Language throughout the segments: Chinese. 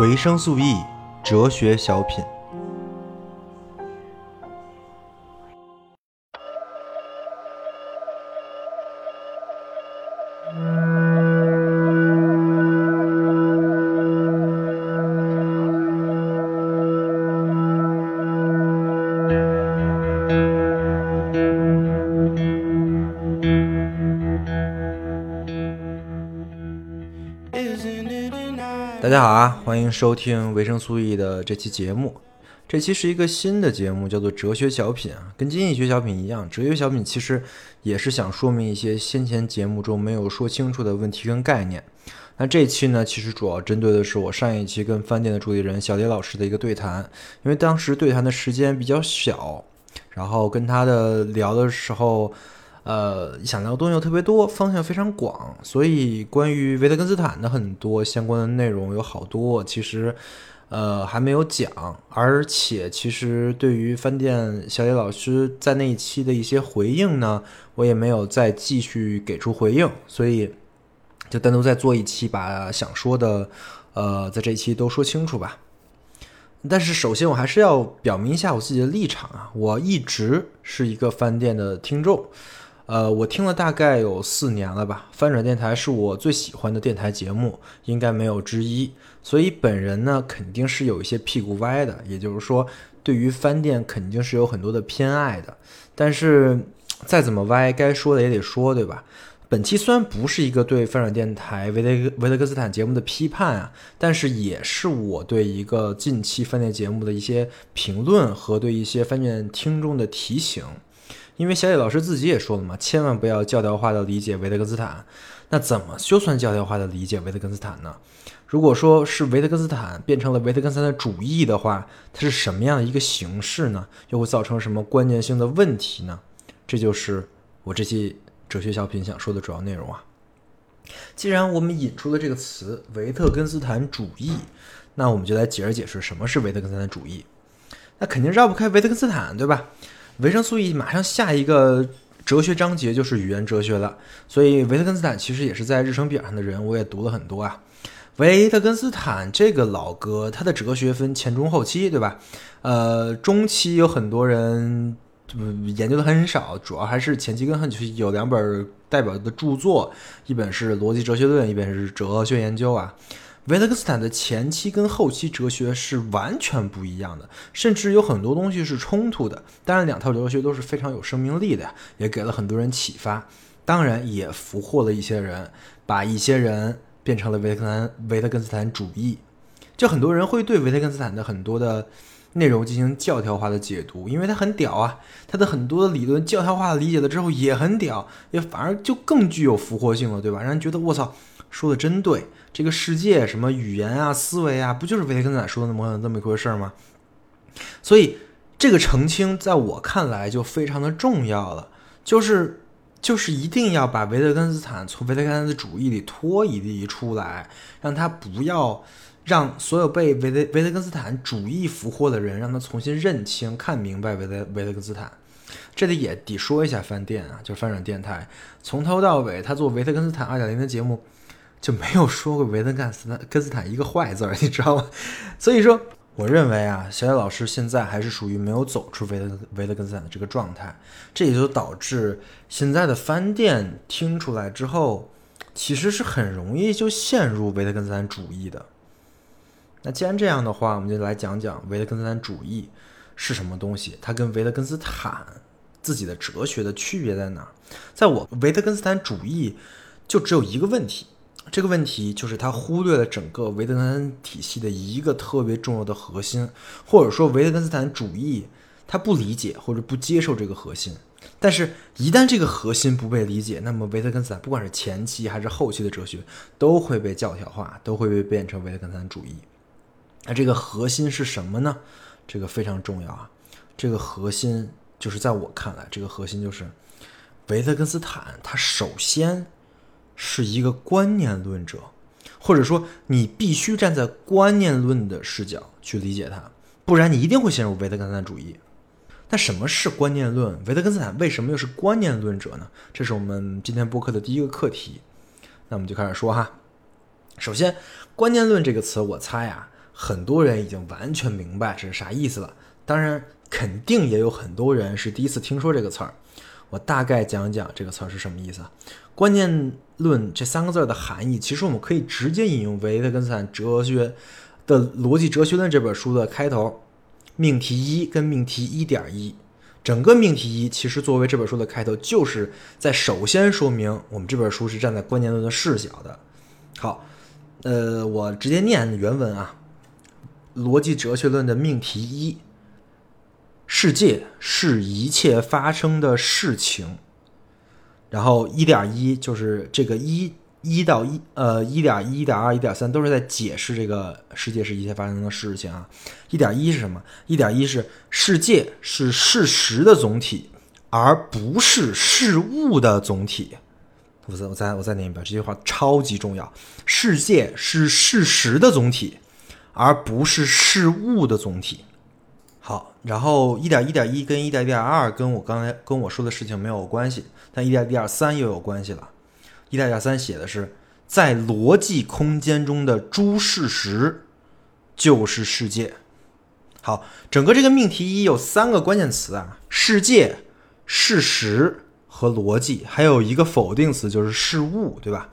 维生素 E 哲学小品。欢迎收听维生素 E 的这期节目。这期是一个新的节目，叫做哲学小品啊，跟经济学小品一样，哲学小品其实也是想说明一些先前节目中没有说清楚的问题跟概念。那这期呢，其实主要针对的是我上一期跟饭店的主理人小李老师的一个对谈，因为当时对谈的时间比较小，然后跟他的聊的时候。呃，想聊的东西又特别多，方向非常广，所以关于维特根斯坦的很多相关的内容有好多，其实呃还没有讲，而且其实对于饭店小野老师在那一期的一些回应呢，我也没有再继续给出回应，所以就单独再做一期，把想说的呃在这一期都说清楚吧。但是首先我还是要表明一下我自己的立场啊，我一直是一个饭店的听众。呃，我听了大概有四年了吧。翻转电台是我最喜欢的电台节目，应该没有之一。所以本人呢，肯定是有一些屁股歪的，也就是说，对于翻店肯定是有很多的偏爱的。但是再怎么歪，该说的也得说，对吧？本期虽然不是一个对翻转电台维特维特根斯坦节目的批判啊，但是也是我对一个近期翻店节目的一些评论和对一些翻店听众的提醒。因为小野老师自己也说了嘛，千万不要教条化的理解维特根斯坦。那怎么就算教条化的理解维特根斯坦呢？如果说是维特根斯坦变成了维特根斯坦的主义的话，它是什么样的一个形式呢？又会造成什么关键性的问题呢？这就是我这期哲学小品想说的主要内容啊。既然我们引出了这个词维特根斯坦主义，那我们就来解释解释什么是维特根斯坦主义。那肯定绕不开维特根斯坦，对吧？维生素 E 马上下一个哲学章节就是语言哲学了，所以维特根斯坦其实也是在日程表上的人，我也读了很多啊。维特根斯坦这个老哥，他的哲学分前中后期，对吧？呃，中期有很多人研究的很少，主要还是前期跟后期有两本代表的著作，一本是《逻辑哲学论》，一本是《哲学研究》啊。维特根斯坦的前期跟后期哲学是完全不一样的，甚至有很多东西是冲突的。当然，两套哲学都是非常有生命力的，也给了很多人启发。当然，也俘获了一些人，把一些人变成了维特根维特根斯坦主义。就很多人会对维特根斯坦的很多的内容进行教条化的解读，因为他很屌啊，他的很多的理论教条化理解了之后也很屌，也反而就更具有俘获性了，对吧？让人觉得我操。说的真对，这个世界什么语言啊、思维啊，不就是维特根斯坦说的那么那么一回事吗？所以这个澄清在我看来就非常的重要了，就是就是一定要把维特根斯坦从维特根斯坦的主义里脱一离出来，让他不要让所有被维特维特根斯坦主义俘获的人，让他重新认清、看明白维特维特根斯坦。这里也得说一下饭店啊，就翻转电台，从头到尾他做维特根斯坦二点零的节目。就没有说过维特根斯坦根斯坦一个坏字儿，你知道吗？所以说，我认为啊，小野老师现在还是属于没有走出维特维特根斯坦的这个状态，这也就导致现在的翻店听出来之后，其实是很容易就陷入维特根斯坦主义的。那既然这样的话，我们就来讲讲维特根斯坦主义是什么东西，它跟维特根斯坦自己的哲学的区别在哪？在我维特根斯坦主义就只有一个问题。这个问题就是他忽略了整个维特根斯坦体系的一个特别重要的核心，或者说维特根斯坦主义他不理解或者不接受这个核心。但是，一旦这个核心不被理解，那么维特根斯坦不管是前期还是后期的哲学都会被教条化，都会被变成维特根斯坦主义。那这个核心是什么呢？这个非常重要啊！这个核心就是在我看来，这个核心就是维特根斯坦他首先。是一个观念论者，或者说你必须站在观念论的视角去理解它，不然你一定会陷入维特根斯坦主义。那什么是观念论？维特根斯坦为什么又是观念论者呢？这是我们今天播客的第一个课题。那我们就开始说哈。首先，观念论这个词，我猜啊，很多人已经完全明白这是啥意思了。当然，肯定也有很多人是第一次听说这个词儿。我大概讲讲这个词儿是什么意思。观念论这三个字的含义，其实我们可以直接引用维特根斯坦哲学的逻辑哲学论这本书的开头，命题一跟命题一点一。整个命题一其实作为这本书的开头，就是在首先说明我们这本书是站在观念论的视角的。好，呃，我直接念原文啊，《逻辑哲学论》的命题一：世界是一切发生的事情。然后一点一就是这个一。一到一，呃，一点一、一点二、一点三都是在解释这个世界是一切发生的事情啊。一点一是什么？一点一是世界是事实的总体，而不是事物的总体。我再我再我再念一遍，这句话超级重要。世界是事实的总体，而不是事物的总体。好，然后一点一点一跟一点一点二跟我刚才跟我说的事情没有关系，但一点一点三又有关系了。一点点三写的是，在逻辑空间中的诸事实就是世界。好，整个这个命题一有三个关键词啊：世界、事实和逻辑，还有一个否定词就是事物，对吧？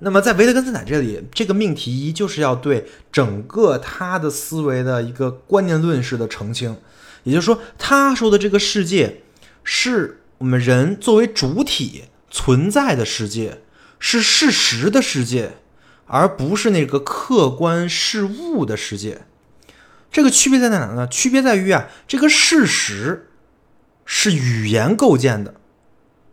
那么在维特根斯坦这里，这个命题一就是要对整个他的思维的一个观念论式的澄清，也就是说，他说的这个世界是我们人作为主体。存在的世界是事实的世界，而不是那个客观事物的世界。这个区别在哪呢？区别在于啊，这个事实是语言构建的，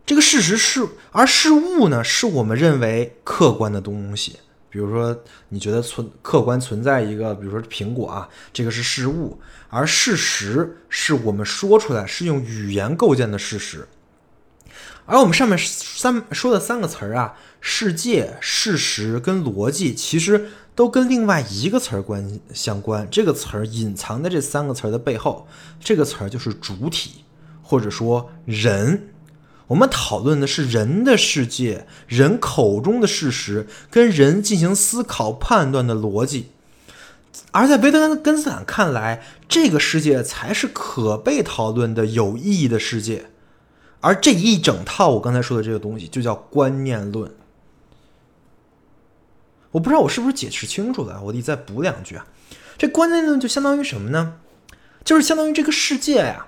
这个事实是，而事物呢，是我们认为客观的东西。比如说，你觉得存客观存在一个，比如说苹果啊，这个是事物，而事实是我们说出来，是用语言构建的事实。而我们上面三说的三个词儿啊，世界、事实跟逻辑，其实都跟另外一个词儿关相关。这个词儿隐藏在这三个词儿的背后，这个词儿就是主体，或者说人。我们讨论的是人的世界，人口中的事实，跟人进行思考判断的逻辑。而在维特根斯坦看来，这个世界才是可被讨论的有意义的世界。而这一整套我刚才说的这个东西就叫观念论。我不知道我是不是解释清楚了，我得再补两句啊。这观念论就相当于什么呢？就是相当于这个世界呀，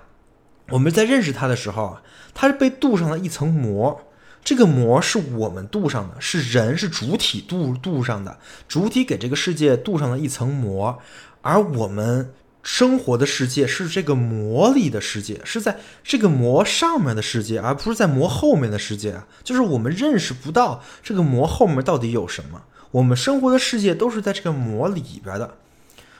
我们在认识它的时候啊，它是被镀上了一层膜，这个膜是我们镀上的，是人是主体镀镀上的，主体给这个世界镀上了一层膜，而我们。生活的世界是这个膜里的世界，是在这个膜上面的世界，而不是在膜后面的世界啊！就是我们认识不到这个膜后面到底有什么。我们生活的世界都是在这个膜里边的，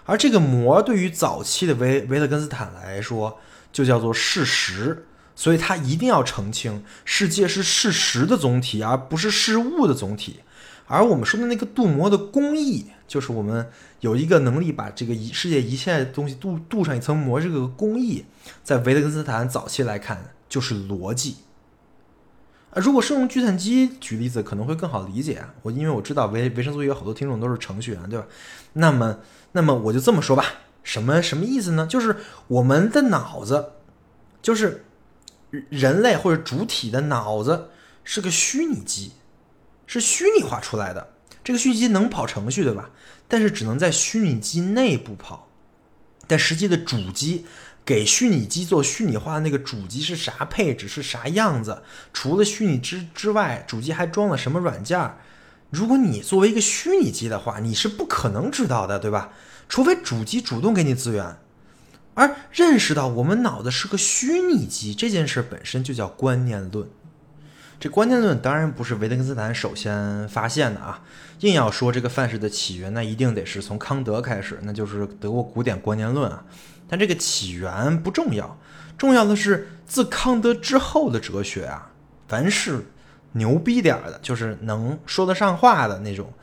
而这个膜对于早期的维维特根斯坦来说，就叫做事实。所以他一定要澄清，世界是事实的总体，而不是事物的总体。而我们说的那个镀膜的工艺，就是我们有一个能力把这个一世界一切东西镀镀上一层膜，这个工艺，在维特根斯坦早期来看就是逻辑。啊，如果是用计算机举例子，可能会更好理解啊。我因为我知道维维生素有好多听众都是程序员，对吧？那么，那么我就这么说吧，什么什么意思呢？就是我们的脑子，就是人类或者主体的脑子是个虚拟机。是虚拟化出来的，这个虚拟机能跑程序，对吧？但是只能在虚拟机内部跑。但实际的主机给虚拟机做虚拟化的那个主机是啥配置，是啥样子？除了虚拟之之外，主机还装了什么软件？如果你作为一个虚拟机的话，你是不可能知道的，对吧？除非主机主动给你资源。而认识到我们脑子是个虚拟机这件事本身就叫观念论。这观念论当然不是维特根斯坦首先发现的啊，硬要说这个范式的起源，那一定得是从康德开始，那就是德国古典观念论啊。但这个起源不重要，重要的是自康德之后的哲学啊，凡是牛逼点儿的，就是能说得上话的那种，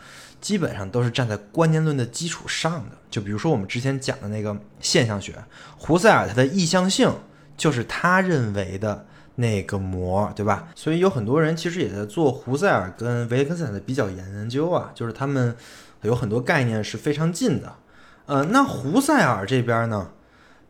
基本上都是站在观念论的基础上的。就比如说我们之前讲的那个现象学，胡塞尔他的意向性就是他认为的。那个膜，对吧？所以有很多人其实也在做胡塞尔跟维特根斯坦的比较研究啊，就是他们有很多概念是非常近的，呃，那胡塞尔这边呢，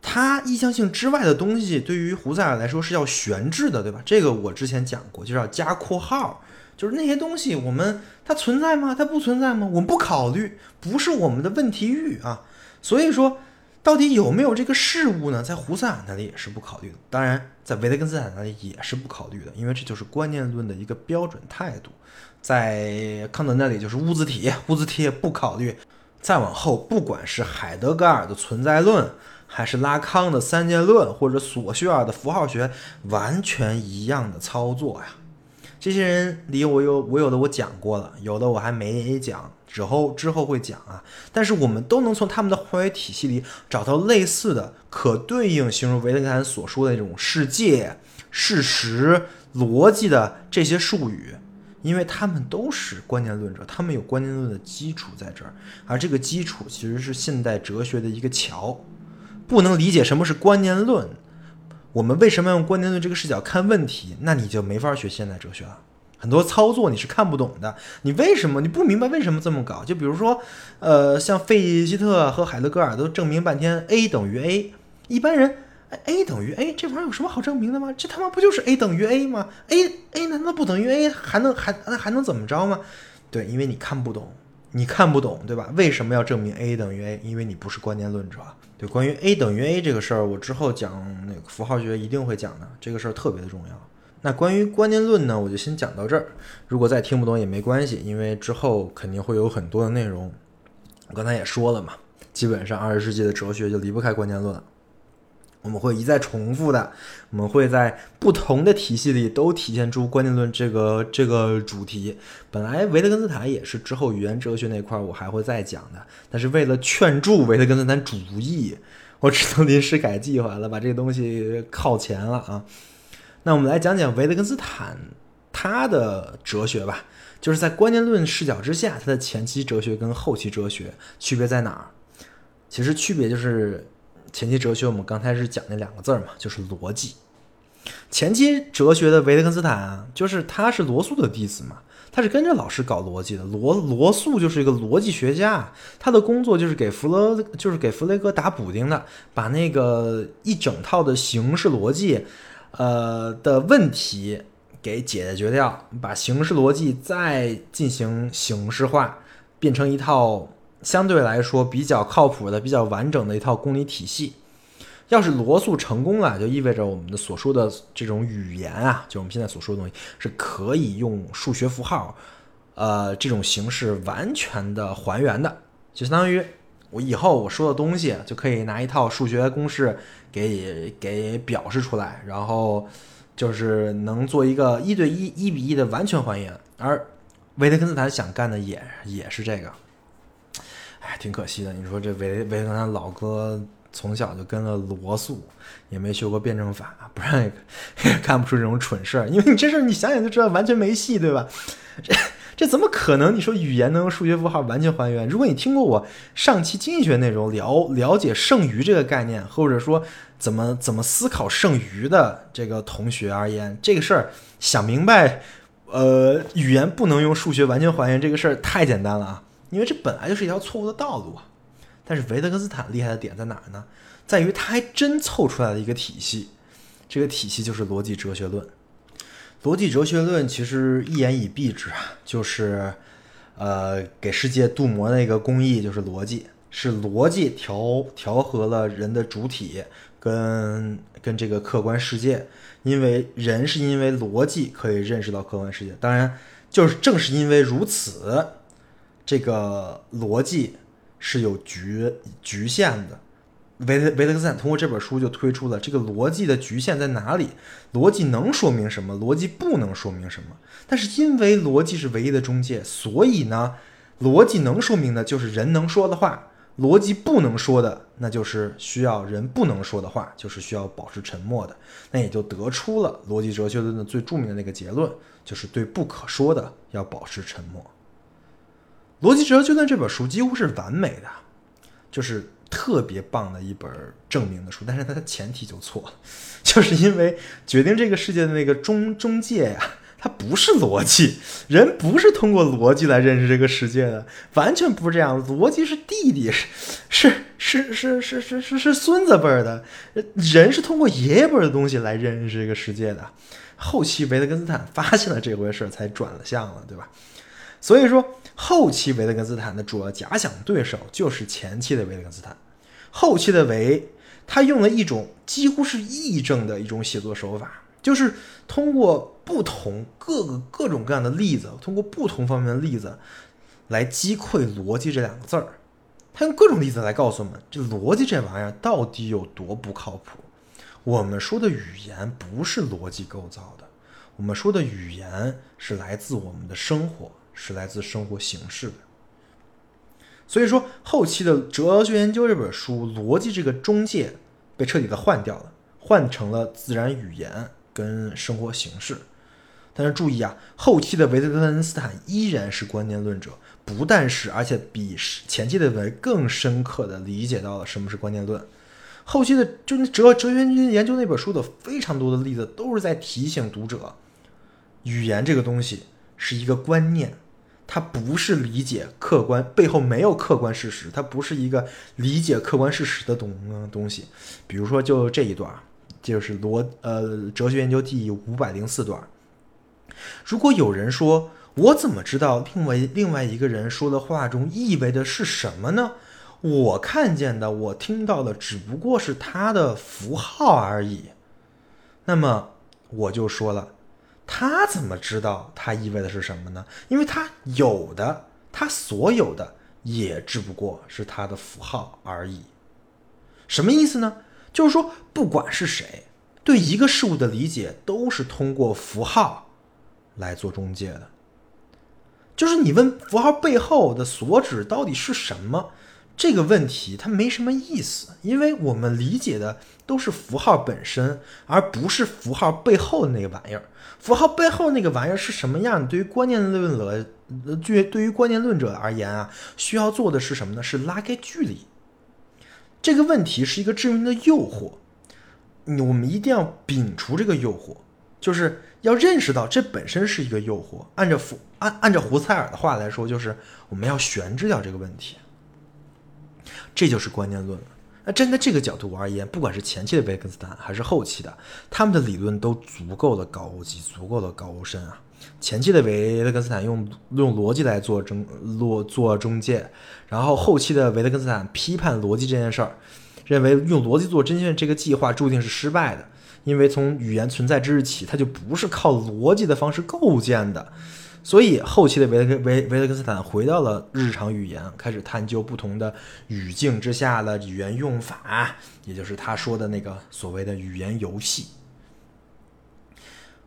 他意向性之外的东西对于胡塞尔来说是要悬置的，对吧？这个我之前讲过，就是要加括号，就是那些东西我们它存在吗？它不存在吗？我们不考虑，不是我们的问题域啊。所以说，到底有没有这个事物呢？在胡塞尔那里也是不考虑的，当然在维特根斯坦那里也是不考虑的，因为这就是观念论的一个标准态度。在康德那里就是物自体，物自体也不考虑。再往后，不管是海德格尔的存在论，还是拉康的三界论，或者索绪尔的符号学，完全一样的操作呀。这些人里，我有我有的我讲过了，有的我还没讲，之后之后会讲啊。但是我们都能从他们的话语体系里找到类似的可对应形容维特根斯坦所说的那种世界、事实、逻辑的这些术语。因为他们都是观念论者，他们有观念论的基础在这儿，而这个基础其实是现代哲学的一个桥。不能理解什么是观念论，我们为什么要用观念论这个视角看问题？那你就没法学现代哲学了。很多操作你是看不懂的，你为什么你不明白为什么这么搞？就比如说，呃，像费希特和海德格尔都证明半天 A 等于 A，一般人。a 等于 a，这玩意儿有什么好证明的吗？这他妈不就是 a 等于 a 吗？a a 难道不等于 a 还能还那还能怎么着吗？对，因为你看不懂，你看不懂，对吧？为什么要证明 a 等于 a？因为你不是观念论者。对，关于 a 等于 a 这个事儿，我之后讲那个符号学一定会讲的，这个事儿特别的重要。那关于观念论呢，我就先讲到这儿。如果再听不懂也没关系，因为之后肯定会有很多的内容。我刚才也说了嘛，基本上二十世纪的哲学就离不开观念论。我们会一再重复的，我们会在不同的体系里都体现出观念论这个这个主题。本来维特根斯坦也是之后语言哲学那块我还会再讲的，但是为了劝助维特根斯坦主义，我只能临时改计划了，把这个东西靠前了啊。那我们来讲讲维特根斯坦他的哲学吧，就是在观念论视角之下，他的前期哲学跟后期哲学区别在哪儿？其实区别就是。前期哲学，我们刚才是讲那两个字儿嘛，就是逻辑。前期哲学的维特根斯坦啊，就是他是罗素的弟子嘛，他是跟着老师搞逻辑的。罗罗素就是一个逻辑学家，他的工作就是给弗勒，就是给弗雷格打补丁的，把那个一整套的形式逻辑，呃的问题给解决掉，把形式逻辑再进行形式化，变成一套。相对来说比较靠谱的、比较完整的一套公理体系。要是罗素成功了，就意味着我们的所说的这种语言啊，就我们现在所说的东西，是可以用数学符号，呃，这种形式完全的还原的。就相当于我以后我说的东西，就可以拿一套数学公式给给表示出来，然后就是能做一个一对一、一比一的完全还原。而维特根斯坦想干的也也是这个。哎，挺可惜的。你说这维维特根老哥从小就跟了罗素，也没学过辩证法，不然也干不出这种蠢事儿。因为你这事儿你想想就知道完全没戏，对吧？这这怎么可能？你说语言能用数学符号完全还原？如果你听过我上期经济学内容，了了解剩余这个概念，或者说怎么怎么思考剩余的这个同学而言，这个事儿想明白，呃，语言不能用数学完全还原这个事儿太简单了啊。因为这本来就是一条错误的道路啊，但是维特根斯坦厉害的点在哪儿呢？在于他还真凑出来了一个体系，这个体系就是逻辑哲学论。逻辑哲学论其实一言以蔽之啊，就是呃给世界镀膜的一个工艺，就是逻辑，是逻辑调调和了人的主体跟跟这个客观世界，因为人是因为逻辑可以认识到客观世界，当然就是正是因为如此。这个逻辑是有局局限的，维特维特根斯坦通过这本书就推出了这个逻辑的局限在哪里？逻辑能说明什么？逻辑不能说明什么？但是因为逻辑是唯一的中介，所以呢，逻辑能说明的就是人能说的话，逻辑不能说的那就是需要人不能说的话，就是需要保持沉默的。那也就得出了逻辑哲学论的最著名的那个结论，就是对不可说的要保持沉默。逻辑哲学就算这本书几乎是完美的就是特别棒的一本证明的书但是它的前提就错了 就是因为决定这个世界的那个中中介呀他不是逻辑人不是通过逻辑来认识这个世界的完全不是这样逻辑是弟弟是是是是是是是孙子辈儿的人是通过爷爷辈儿的东西来认识这个世界的后期维特根斯坦发现了这回事才转了向了对吧？所以说后期维特根斯坦的主要假想对手就是前期的维特根斯坦。后期的维，他用了一种几乎是议政的一种写作手法，就是通过不同各个各种各样的例子，通过不同方面的例子来击溃“逻辑”这两个字儿。他用各种例子来告诉我们，这逻辑这玩意儿到底有多不靠谱。我们说的语言不是逻辑构造的，我们说的语言是来自我们的生活，是来自生活形式的。所以说，后期的《哲学研究》这本书，逻辑这个中介被彻底的换掉了，换成了自然语言跟生活形式。但是注意啊，后期的维特根斯坦依然是观念论者，不但是，而且比前期的维更深刻的理解到了什么是观念论。后期的就哲哲学研究那本书的非常多的例子，都是在提醒读者，语言这个东西是一个观念，它不是理解客观背后没有客观事实，它不是一个理解客观事实的东东西。比如说，就这一段，就是罗呃哲学研究第五百零四段。如果有人说，我怎么知道另外另外一个人说的话中意味的是什么呢？我看见的，我听到的，只不过是他的符号而已。那么我就说了，他怎么知道它意味的是什么呢？因为他有的，他所有的，也只不过是他的符号而已。什么意思呢？就是说，不管是谁，对一个事物的理解，都是通过符号来做中介的。就是你问符号背后的所指到底是什么？这个问题它没什么意思，因为我们理解的都是符号本身，而不是符号背后的那个玩意儿。符号背后那个玩意儿是什么样？对于观念论者，对对于观念论者而言啊，需要做的是什么呢？是拉开距离。这个问题是一个致命的诱惑，我们一定要摒除这个诱惑，就是要认识到这本身是一个诱惑。按照福按按照胡塞尔的话来说，就是我们要悬置掉这个问题。这就是观念论。那站在这个角度而言，不管是前期的维特根斯坦还是后期的，他们的理论都足够的高级，足够的高深啊。前期的维特根斯坦用用逻辑来做中做做中介，然后后期的维特根斯坦批判逻辑这件事儿，认为用逻辑做中介这个计划注定是失败的，因为从语言存在之日起，它就不是靠逻辑的方式构建的。所以，后期的维特维维特根斯坦回到了日常语言，开始探究不同的语境之下的语言用法，也就是他说的那个所谓的语言游戏。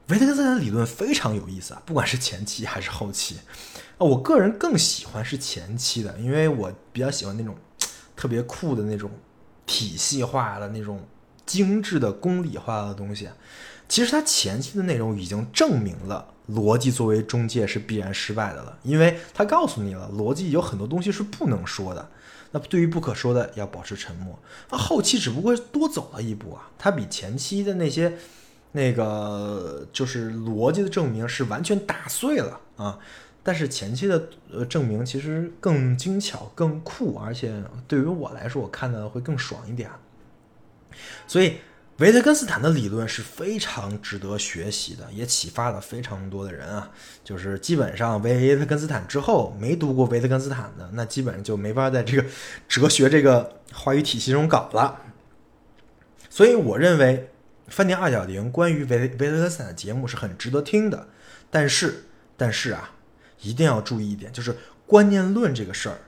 维特根斯坦的理论非常有意思啊，不管是前期还是后期，啊，我个人更喜欢是前期的，因为我比较喜欢那种特别酷的那种体系化的那种精致的公理化的东西。其实他前期的内容已经证明了。逻辑作为中介是必然失败的了，因为他告诉你了，逻辑有很多东西是不能说的。那对于不可说的，要保持沉默。那后期只不过多走了一步啊，他比前期的那些那个就是逻辑的证明是完全打碎了啊。但是前期的呃证明其实更精巧、更酷，而且对于我来说，我看的会更爽一点。所以。维特根斯坦的理论是非常值得学习的，也启发了非常多的人啊。就是基本上维特根斯坦之后没读过维特根斯坦的，那基本上就没法在这个哲学这个话语体系中搞了。所以我认为饭店二点零关于维维特根斯坦的节目是很值得听的。但是，但是啊，一定要注意一点，就是观念论这个事儿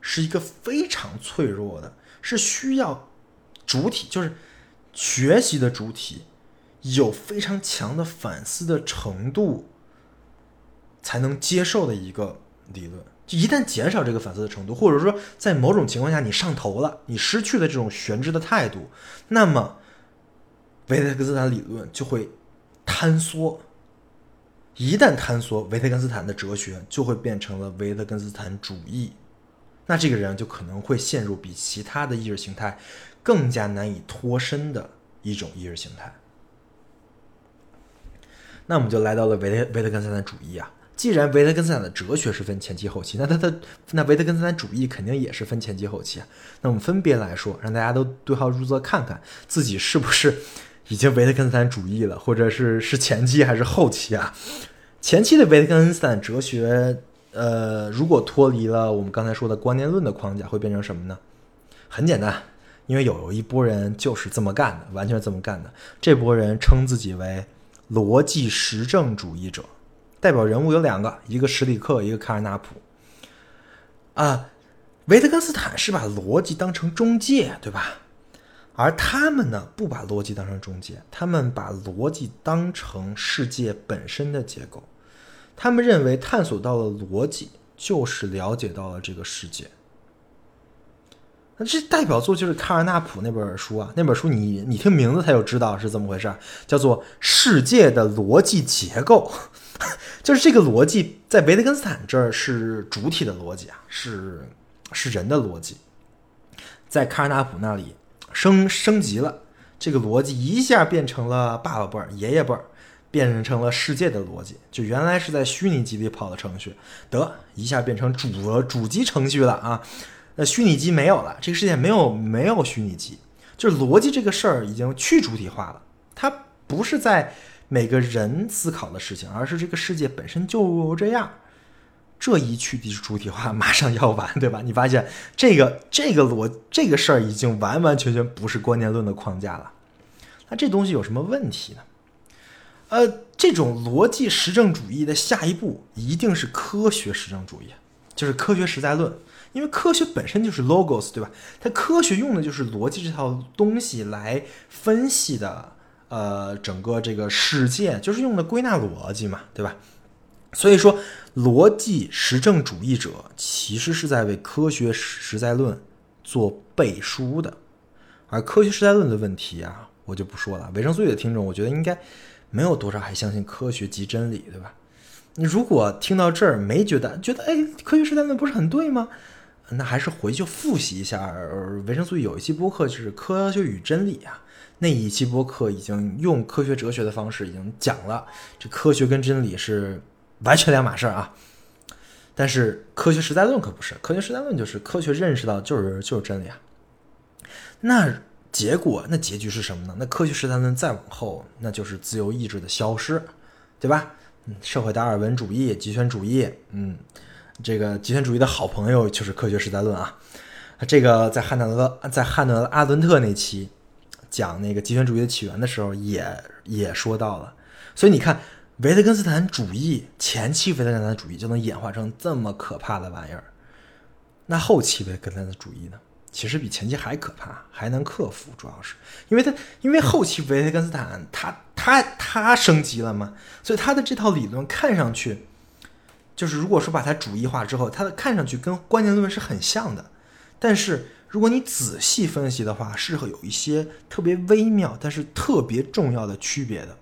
是一个非常脆弱的，是需要主体就是。学习的主体有非常强的反思的程度，才能接受的一个理论。就一旦减少这个反思的程度，或者说在某种情况下你上头了，你失去了这种悬置的态度，那么维特根斯坦理论就会坍缩。一旦坍缩，维特根斯坦的哲学就会变成了维特根斯坦主义。那这个人就可能会陷入比其他的意识形态。更加难以脱身的一种意识形态。那我们就来到了维特维特根斯坦主义啊。既然维特根斯坦的哲学是分前期后期，那他的那维特根斯坦主义肯定也是分前期后期啊。那我们分别来说，让大家都对号入座，看看自己是不是已经维特根斯坦主义了，或者是是前期还是后期啊？前期的维特根斯坦哲学，呃，如果脱离了我们刚才说的观念论的框架，会变成什么呢？很简单，因为有一波人就是这么干的，完全是这么干的。这波人称自己为逻辑实证主义者。代表人物有两个，一个史里克，一个卡尔纳普。啊，维特根斯坦是把逻辑当成中介，对吧？而他们呢，不把逻辑当成中介，他们把逻辑当成世界本身的结构。他们认为，探索到了逻辑，就是了解到了这个世界。那这代表作就是卡尔纳普那本书啊，那本书你你听名字他就知道是怎么回事，叫做《世界的逻辑结构》。就是这个逻辑在维特根斯坦这儿是主体的逻辑啊，是是人的逻辑，在卡尔纳普那里升升级了，这个逻辑一下变成了爸爸辈儿、爷爷辈儿，变成了世界的逻辑。就原来是在虚拟机里跑的程序，得一下变成主主机程序了啊！那虚拟机没有了，这个世界没有没有虚拟机，就是逻辑这个事儿已经去主体化了，它不是在。每个人思考的事情，而是这个世界本身就这样。这一去的主体化马上要完，对吧？你发现这个这个逻这个事儿已经完完全全不是观念论的框架了。那这东西有什么问题呢？呃，这种逻辑实证主义的下一步一定是科学实证主义，就是科学实在论。因为科学本身就是 logos，对吧？它科学用的就是逻辑这套东西来分析的。呃，整个这个世界就是用的归纳逻辑嘛，对吧？所以说，逻辑实证主义者其实是在为科学实在论做背书的。而科学实在论的问题啊，我就不说了。维生素的听众，我觉得应该没有多少还相信科学即真理，对吧？你如果听到这儿没觉得，觉得哎，科学实在论不是很对吗？那还是回去复习一下维生素有一期播客，就是《科学与真理》啊。那一期播客已经用科学哲学的方式已经讲了，这科学跟真理是完全两码事儿啊。但是科学实在论可不是，科学实在论就是科学认识到就是就是真理啊。那结果那结局是什么呢？那科学实在论再往后，那就是自由意志的消失，对吧？嗯，社会达尔文主义、极权主义，嗯，这个极权主义的好朋友就是科学实在论啊。这个在汉德在汉德阿伦特那期。讲那个极权主义的起源的时候，也也说到了，所以你看，维特根斯坦主义前期维特根斯坦主义就能演化成这么可怕的玩意儿，那后期维特根斯坦主义呢，其实比前期还可怕，还能克服，主要是因为它因为后期维特根斯坦他他他升级了嘛，所以他的这套理论看上去，就是如果说把它主义化之后，它的看上去跟观念论是很像的，但是。如果你仔细分析的话，是会有一些特别微妙，但是特别重要的区别的。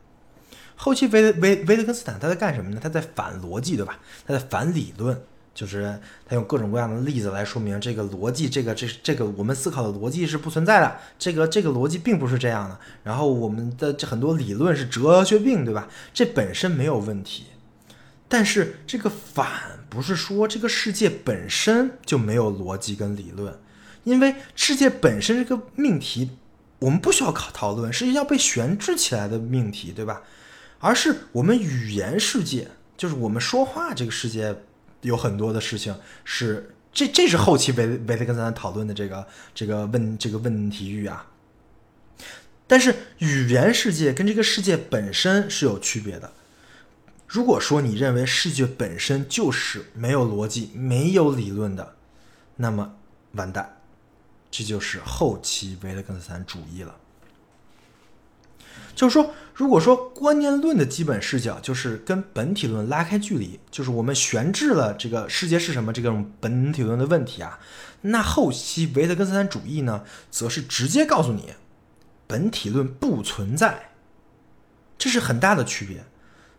后期维维维特根斯坦他在干什么呢？他在反逻辑，对吧？他在反理论，就是他用各种各样的例子来说明这个逻辑，这个这这个我们思考的逻辑是不存在的，这个这个逻辑并不是这样的。然后我们的这很多理论是哲学病，对吧？这本身没有问题，但是这个反不是说这个世界本身就没有逻辑跟理论。因为世界本身这个命题，我们不需要考讨论，是要被悬置起来的命题，对吧？而是我们语言世界，就是我们说话这个世界，有很多的事情是这，这是后期维维特根斯坦讨论的这个这个问这个问题域啊。但是语言世界跟这个世界本身是有区别的。如果说你认为世界本身就是没有逻辑、没有理论的，那么完蛋。这就是后期维特根斯坦主义了。就是说，如果说观念论的基本视角就是跟本体论拉开距离，就是我们悬置了这个世界是什么这种本体论的问题啊，那后期维特根斯坦主义呢，则是直接告诉你，本体论不存在，这是很大的区别。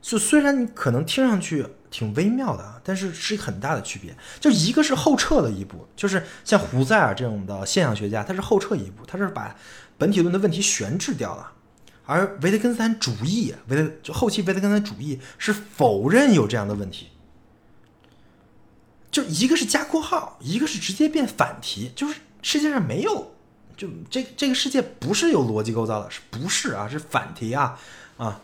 就虽然你可能听上去。挺微妙的，但是是一个很大的区别。就一个是后撤了一步，就是像胡塞尔这种的现象学家，他是后撤一步，他是把本体论的问题悬置掉了。而维特根斯坦主义，维特就后期维特根斯坦主义是否认有这样的问题。就一个是加括号，一个是直接变反题，就是世界上没有，就这这个世界不是有逻辑构造的，是不是啊？是反题啊啊！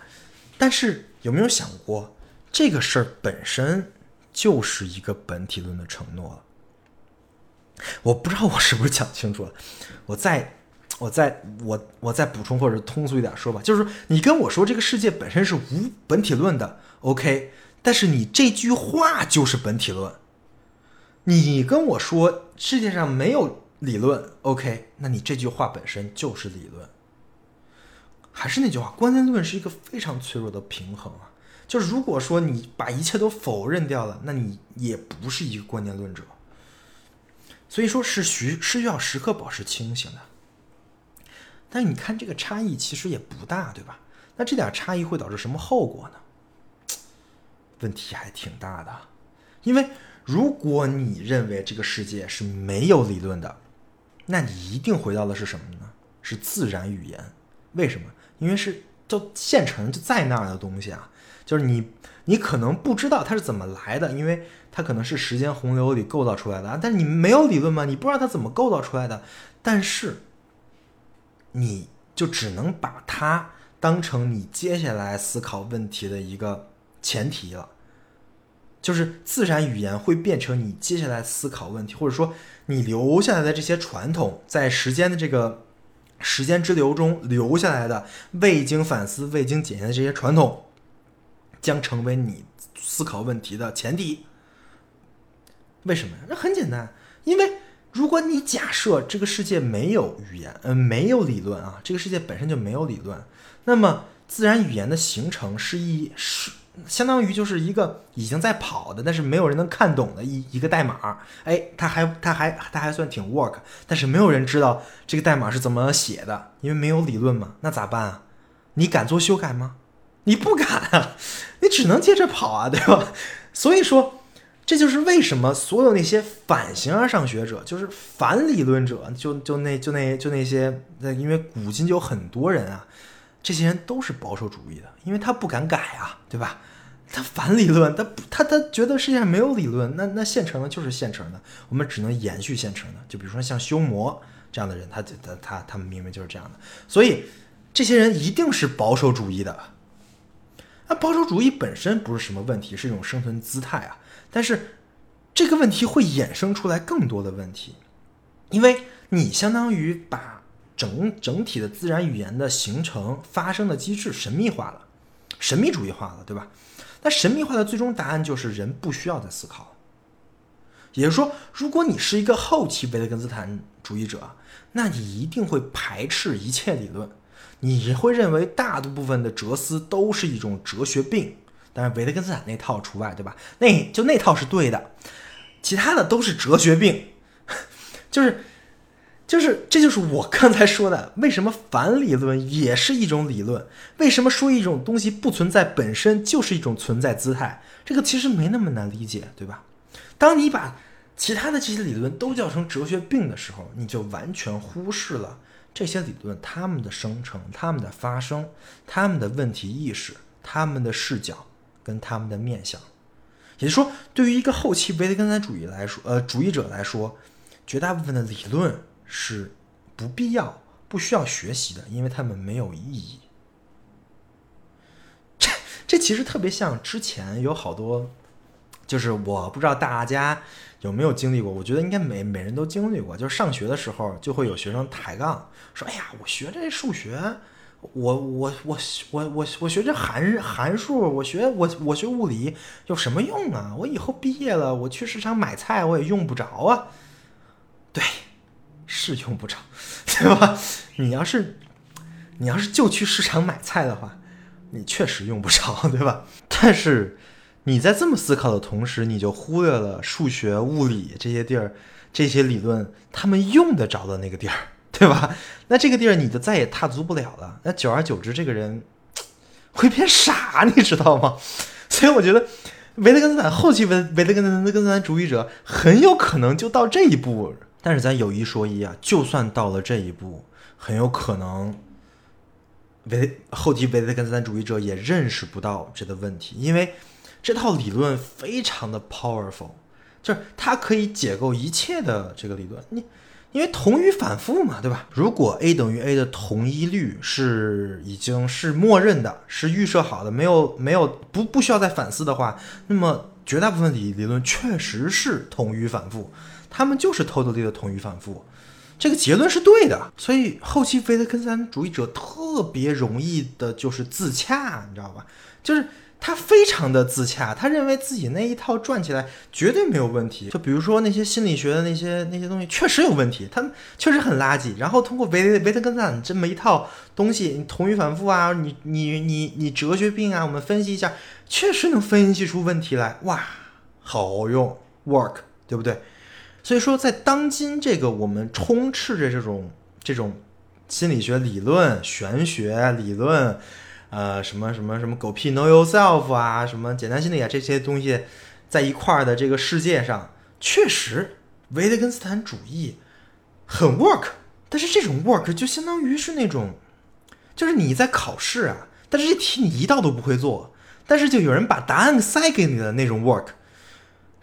但是有没有想过，这个事儿本身就是一个本体论的承诺了？我不知道我是不是讲清楚了，我再我再我我再补充或者通俗一点说吧，就是你跟我说这个世界本身是无本体论的，OK，但是你这句话就是本体论。你跟我说世界上没有理论，OK？那你这句话本身就是理论。还是那句话，观念论是一个非常脆弱的平衡啊。就是如果说你把一切都否认掉了，那你也不是一个观念论者。所以说是需是需要时刻保持清醒的。但你看这个差异其实也不大，对吧？那这点差异会导致什么后果呢？问题还挺大的，因为。如果你认为这个世界是没有理论的，那你一定回到的是什么呢？是自然语言。为什么？因为是就现成就在那儿的东西啊。就是你，你可能不知道它是怎么来的，因为它可能是时间洪流里构造出来的。但是你没有理论嘛，你不知道它怎么构造出来的。但是，你就只能把它当成你接下来思考问题的一个前提了。就是自然语言会变成你接下来思考问题，或者说你留下来的这些传统，在时间的这个时间之流中留下来的未经反思、未经检验的这些传统，将成为你思考问题的前提。为什么呀？那很简单，因为如果你假设这个世界没有语言，嗯，没有理论啊，这个世界本身就没有理论，那么自然语言的形成是一是。相当于就是一个已经在跑的，但是没有人能看懂的一一个代码。哎，它还它还它还算挺 work，但是没有人知道这个代码是怎么写的，因为没有理论嘛。那咋办啊？你敢做修改吗？你不敢啊，你只能接着跑啊，对吧？所以说，这就是为什么所有那些反形而上学者，就是反理论者，就就那就那就那些，因为古今就有很多人啊。这些人都是保守主义的，因为他不敢改啊，对吧？他反理论，他他他觉得世界上没有理论，那那现成的就是现成的，我们只能延续现成的。就比如说像修魔这样的人，他他他他们明明就是这样的，所以这些人一定是保守主义的。那保守主义本身不是什么问题，是一种生存姿态啊。但是这个问题会衍生出来更多的问题，因为你相当于把。整整体的自然语言的形成发生的机制神秘化了，神秘主义化了，对吧？那神秘化的最终答案就是人不需要再思考。也就是说，如果你是一个后期维特根斯坦主义者，那你一定会排斥一切理论，你会认为大部分的哲思都是一种哲学病，当然维特根斯坦那套除外，对吧？那就那套是对的，其他的都是哲学病，就是。就是，这就是我刚才说的，为什么反理论也是一种理论？为什么说一种东西不存在本身就是一种存在姿态？这个其实没那么难理解，对吧？当你把其他的这些理论都叫成哲学病的时候，你就完全忽视了这些理论它们的生成、它们的发生、它们的问题意识、它们的视角跟它们的面相。也就是说，对于一个后期维特根斯坦主义来说，呃，主义者来说，绝大部分的理论。是不必要、不需要学习的，因为他们没有意义。这这其实特别像之前有好多，就是我不知道大家有没有经历过，我觉得应该每每人都经历过。就是上学的时候，就会有学生抬杠说：“哎呀，我学这数学，我我我我我我学这函函数，我学我我学物理有什么用啊？我以后毕业了，我去市场买菜我也用不着啊。”对。是用不着，对吧？你要是，你要是就去市场买菜的话，你确实用不着，对吧？但是你在这么思考的同时，你就忽略了数学、物理这些地儿，这些理论他们用得着的那个地儿，对吧？那这个地儿你就再也踏足不了了。那久而久之，这个人 会变傻，你知道吗？所以我觉得维特根斯坦后期维维特根斯根斯坦主义者很有可能就到这一步。但是咱有一说一啊，就算到了这一步，很有可能维后期维特根斯坦主义者也认识不到这个问题，因为这套理论非常的 powerful，就是它可以解构一切的这个理论。你因为同于反复嘛，对吧？如果 a 等于 a 的同一律是已经是默认的，是预设好的，没有没有不不需要再反思的话，那么绝大部分理理论确实是同于反复，他们就是 totally 的同语反复。这个结论是对的，所以后期维特根斯坦主义者特别容易的就是自洽，你知道吧？就是他非常的自洽，他认为自己那一套转起来绝对没有问题。就比如说那些心理学的那些那些东西确实有问题，他们确实很垃圾。然后通过维维特根斯坦这么一套东西，你同语反复啊，你你你你哲学病啊，我们分析一下，确实能分析出问题来，哇，好用，work，对不对？所以说，在当今这个我们充斥着这种这种心理学理论、玄学理论，呃，什么什么什么狗屁 know yourself 啊，什么简单心理啊这些东西，在一块儿的这个世界上，确实维特根斯坦主义很 work，但是这种 work 就相当于是那种，就是你在考试啊，但是这题你一道都不会做，但是就有人把答案塞给你的那种 work，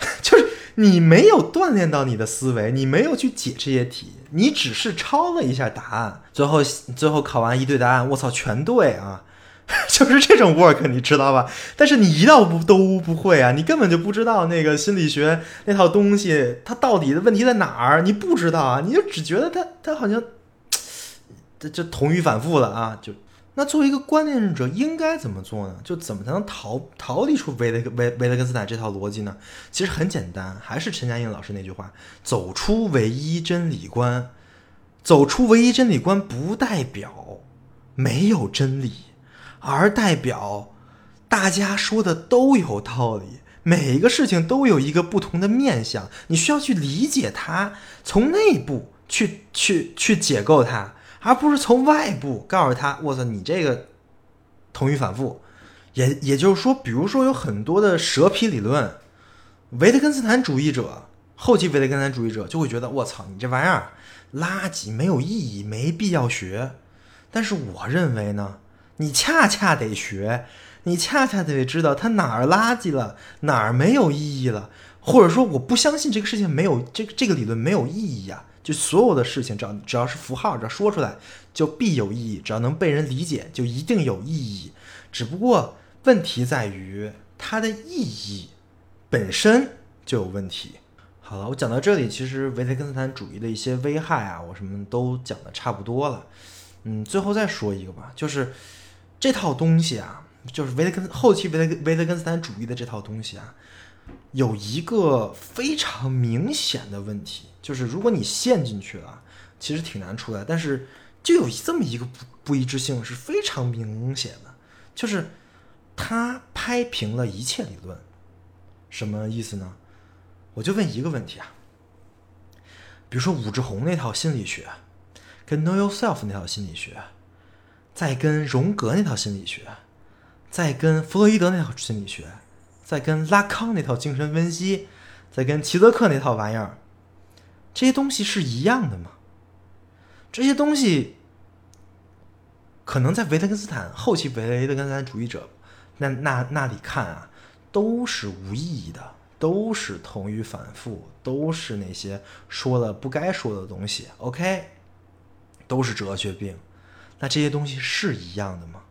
就是。你没有锻炼到你的思维，你没有去解这些题，你只是抄了一下答案，最后最后考完一对答案，我操，全对啊，就是这种 work，你知道吧？但是你一道不都不会啊，你根本就不知道那个心理学那套东西，它到底的问题在哪儿？你不知道啊，你就只觉得它它好像，这这同于反复了啊，就。那作为一个观念者，应该怎么做呢？就怎么才能逃逃离出维维维特根斯坦这套逻辑呢？其实很简单，还是陈嘉映老师那句话：走出唯一真理观。走出唯一真理观不代表没有真理，而代表大家说的都有道理，每一个事情都有一个不同的面相，你需要去理解它，从内部去去去解构它。而不是从外部告诉他，我操，你这个同语反复，也也就是说，比如说有很多的蛇皮理论，维特根斯坦主义者，后期维特根斯坦主义者就会觉得，我操，你这玩意儿垃圾，没有意义，没必要学。但是我认为呢，你恰恰得学，你恰恰得知道它哪儿垃圾了，哪儿没有意义了，或者说我不相信这个事情没有这这个理论没有意义啊。就所有的事情，只要只要是符号，只要说出来就必有意义；只要能被人理解，就一定有意义。只不过问题在于它的意义本身就有问题。好了，我讲到这里，其实维特根斯坦主义的一些危害啊，我什么都讲的差不多了。嗯，最后再说一个吧，就是这套东西啊，就是维特根后期维特维特根斯坦主义的这套东西啊。有一个非常明显的问题，就是如果你陷进去了，其实挺难出来。但是就有这么一个不不一致性是非常明显的，就是他拍平了一切理论。什么意思呢？我就问一个问题啊，比如说武志红那套心理学，跟 Know Yourself 那套心理学，再跟荣格那套心理学，再跟弗洛伊德那套心理学。再跟拉康那套精神分析，再跟齐泽克那套玩意儿，这些东西是一样的吗？这些东西可能在维特根斯坦后期维特根斯坦主义者那那那里看啊，都是无意义的，都是同语反复，都是那些说了不该说的东西。OK，都是哲学病。那这些东西是一样的吗？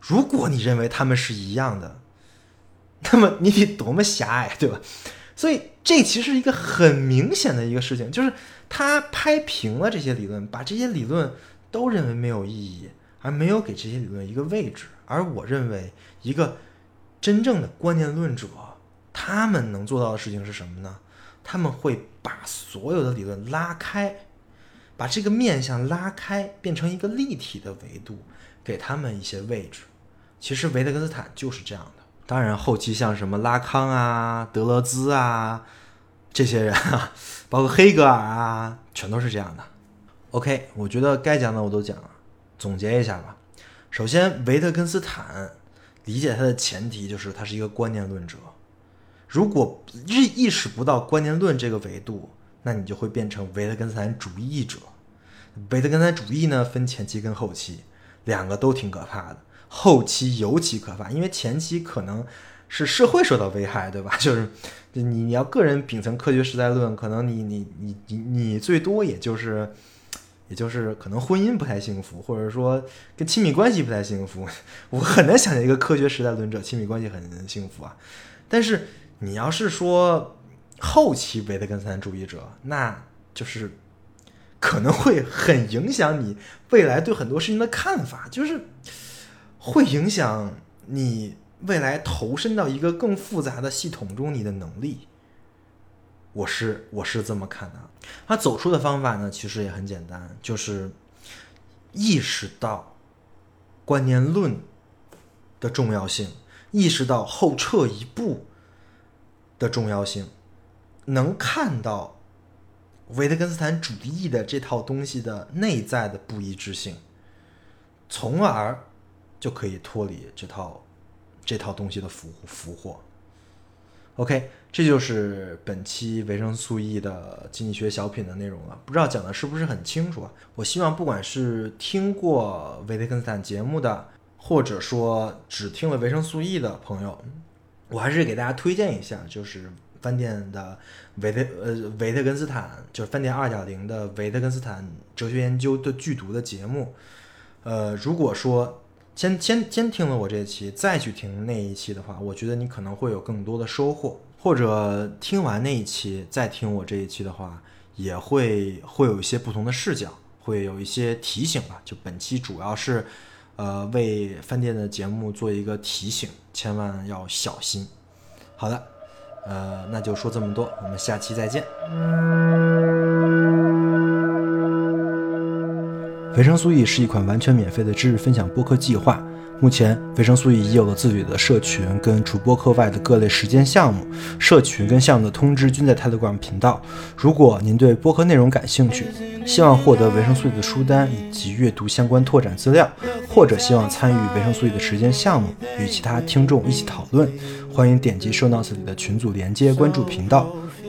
如果你认为他们是一样的，那么你得多么狭隘，对吧？所以这其实一个很明显的一个事情，就是他拍平了这些理论，把这些理论都认为没有意义，而没有给这些理论一个位置。而我认为，一个真正的观念论者，他们能做到的事情是什么呢？他们会把所有的理论拉开，把这个面向拉开，变成一个立体的维度，给他们一些位置。其实维特根斯坦就是这样的。当然，后期像什么拉康啊、德勒兹啊这些人啊，包括黑格尔啊，全都是这样的。OK，我觉得该讲的我都讲了，总结一下吧。首先，维特根斯坦理解他的前提就是他是一个观念论者。如果意意识不到观念论这个维度，那你就会变成维特根斯坦主义者。维特根斯坦主义呢，分前期跟后期。两个都挺可怕的，后期尤其可怕，因为前期可能是社会受到危害，对吧？就是你你要个人秉承科学时代论，可能你你你你你最多也就是也就是可能婚姻不太幸福，或者说跟亲密关系不太幸福。我很难想象一个科学时代论者亲密关系很幸福啊。但是你要是说后期维特根斯坦主义者，那就是可能会很影响你未来对很多事情的看法，就是会影响你未来投身到一个更复杂的系统中你的能力。我是我是这么看的。他走出的方法呢，其实也很简单，就是意识到观念论的重要性，意识到后撤一步的重要性，能看到。维特根斯坦主义的这套东西的内在的不一致性，从而就可以脱离这套这套东西的俘俘获。OK，这就是本期维生素 E 的经济学小品的内容了。不知道讲的是不是很清楚啊？我希望不管是听过维特根斯坦节目的，或者说只听了维生素 E 的朋友，我还是给大家推荐一下，就是饭店的。维特呃维特根斯坦就是饭店二点零的维特根斯坦哲学研究的剧读的节目，呃，如果说先先先听了我这一期，再去听那一期的话，我觉得你可能会有更多的收获，或者听完那一期再听我这一期的话，也会会有一些不同的视角，会有一些提醒吧。就本期主要是呃为饭店的节目做一个提醒，千万要小心。好的。呃，那就说这么多，我们下期再见。维生素 E 是一款完全免费的知识分享播客计划。目前，维生素 E 已有了自己的社群，跟除播客外的各类实践项目。社群跟项目的通知均在 Telegram 频道。如果您对播客内容感兴趣，希望获得维生素 E 的书单以及阅读相关拓展资料，或者希望参与维生素 E 的实践项目，与其他听众一起讨论，欢迎点击 Show Notes 里的群组连接，关注频道。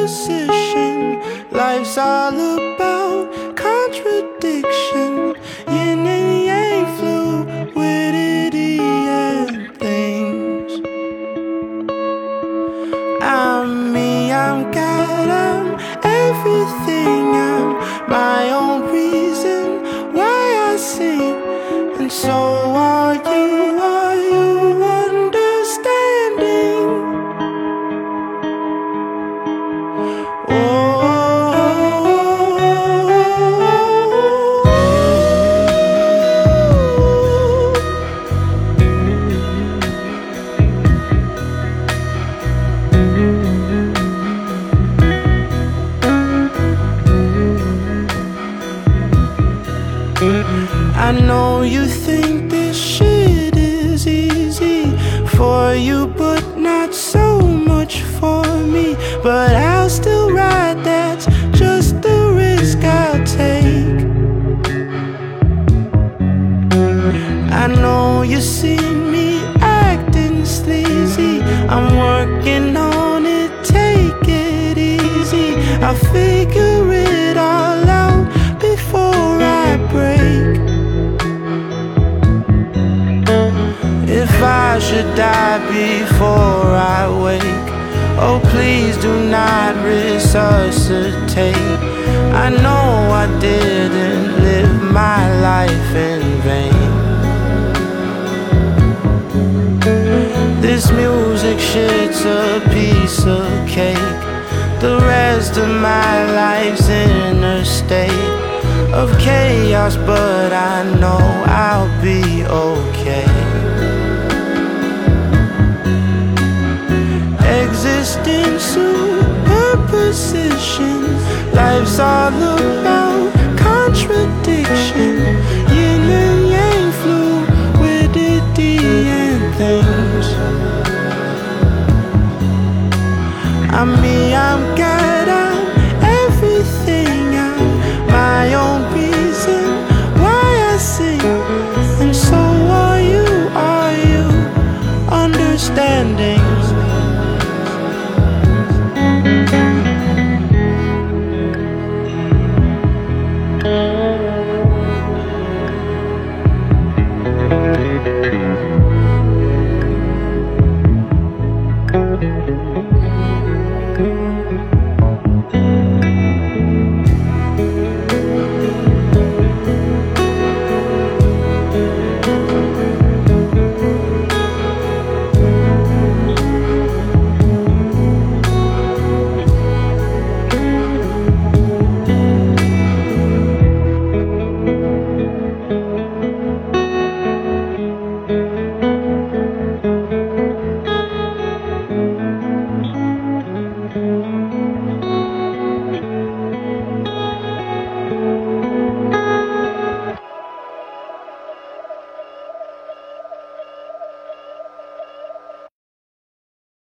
Cash grows on trees. Existing superposition. Life's all about contradiction. Yin and yang fluidity and things. I'm me, I'm God, I'm everything. I'm my own die before I wake, oh please do not resuscitate. I know I didn't live my life in vain. This music shit's a piece of cake. The rest of my life's in a state of chaos, but I know I'll be okay. Existing superposition, life's all about contradiction.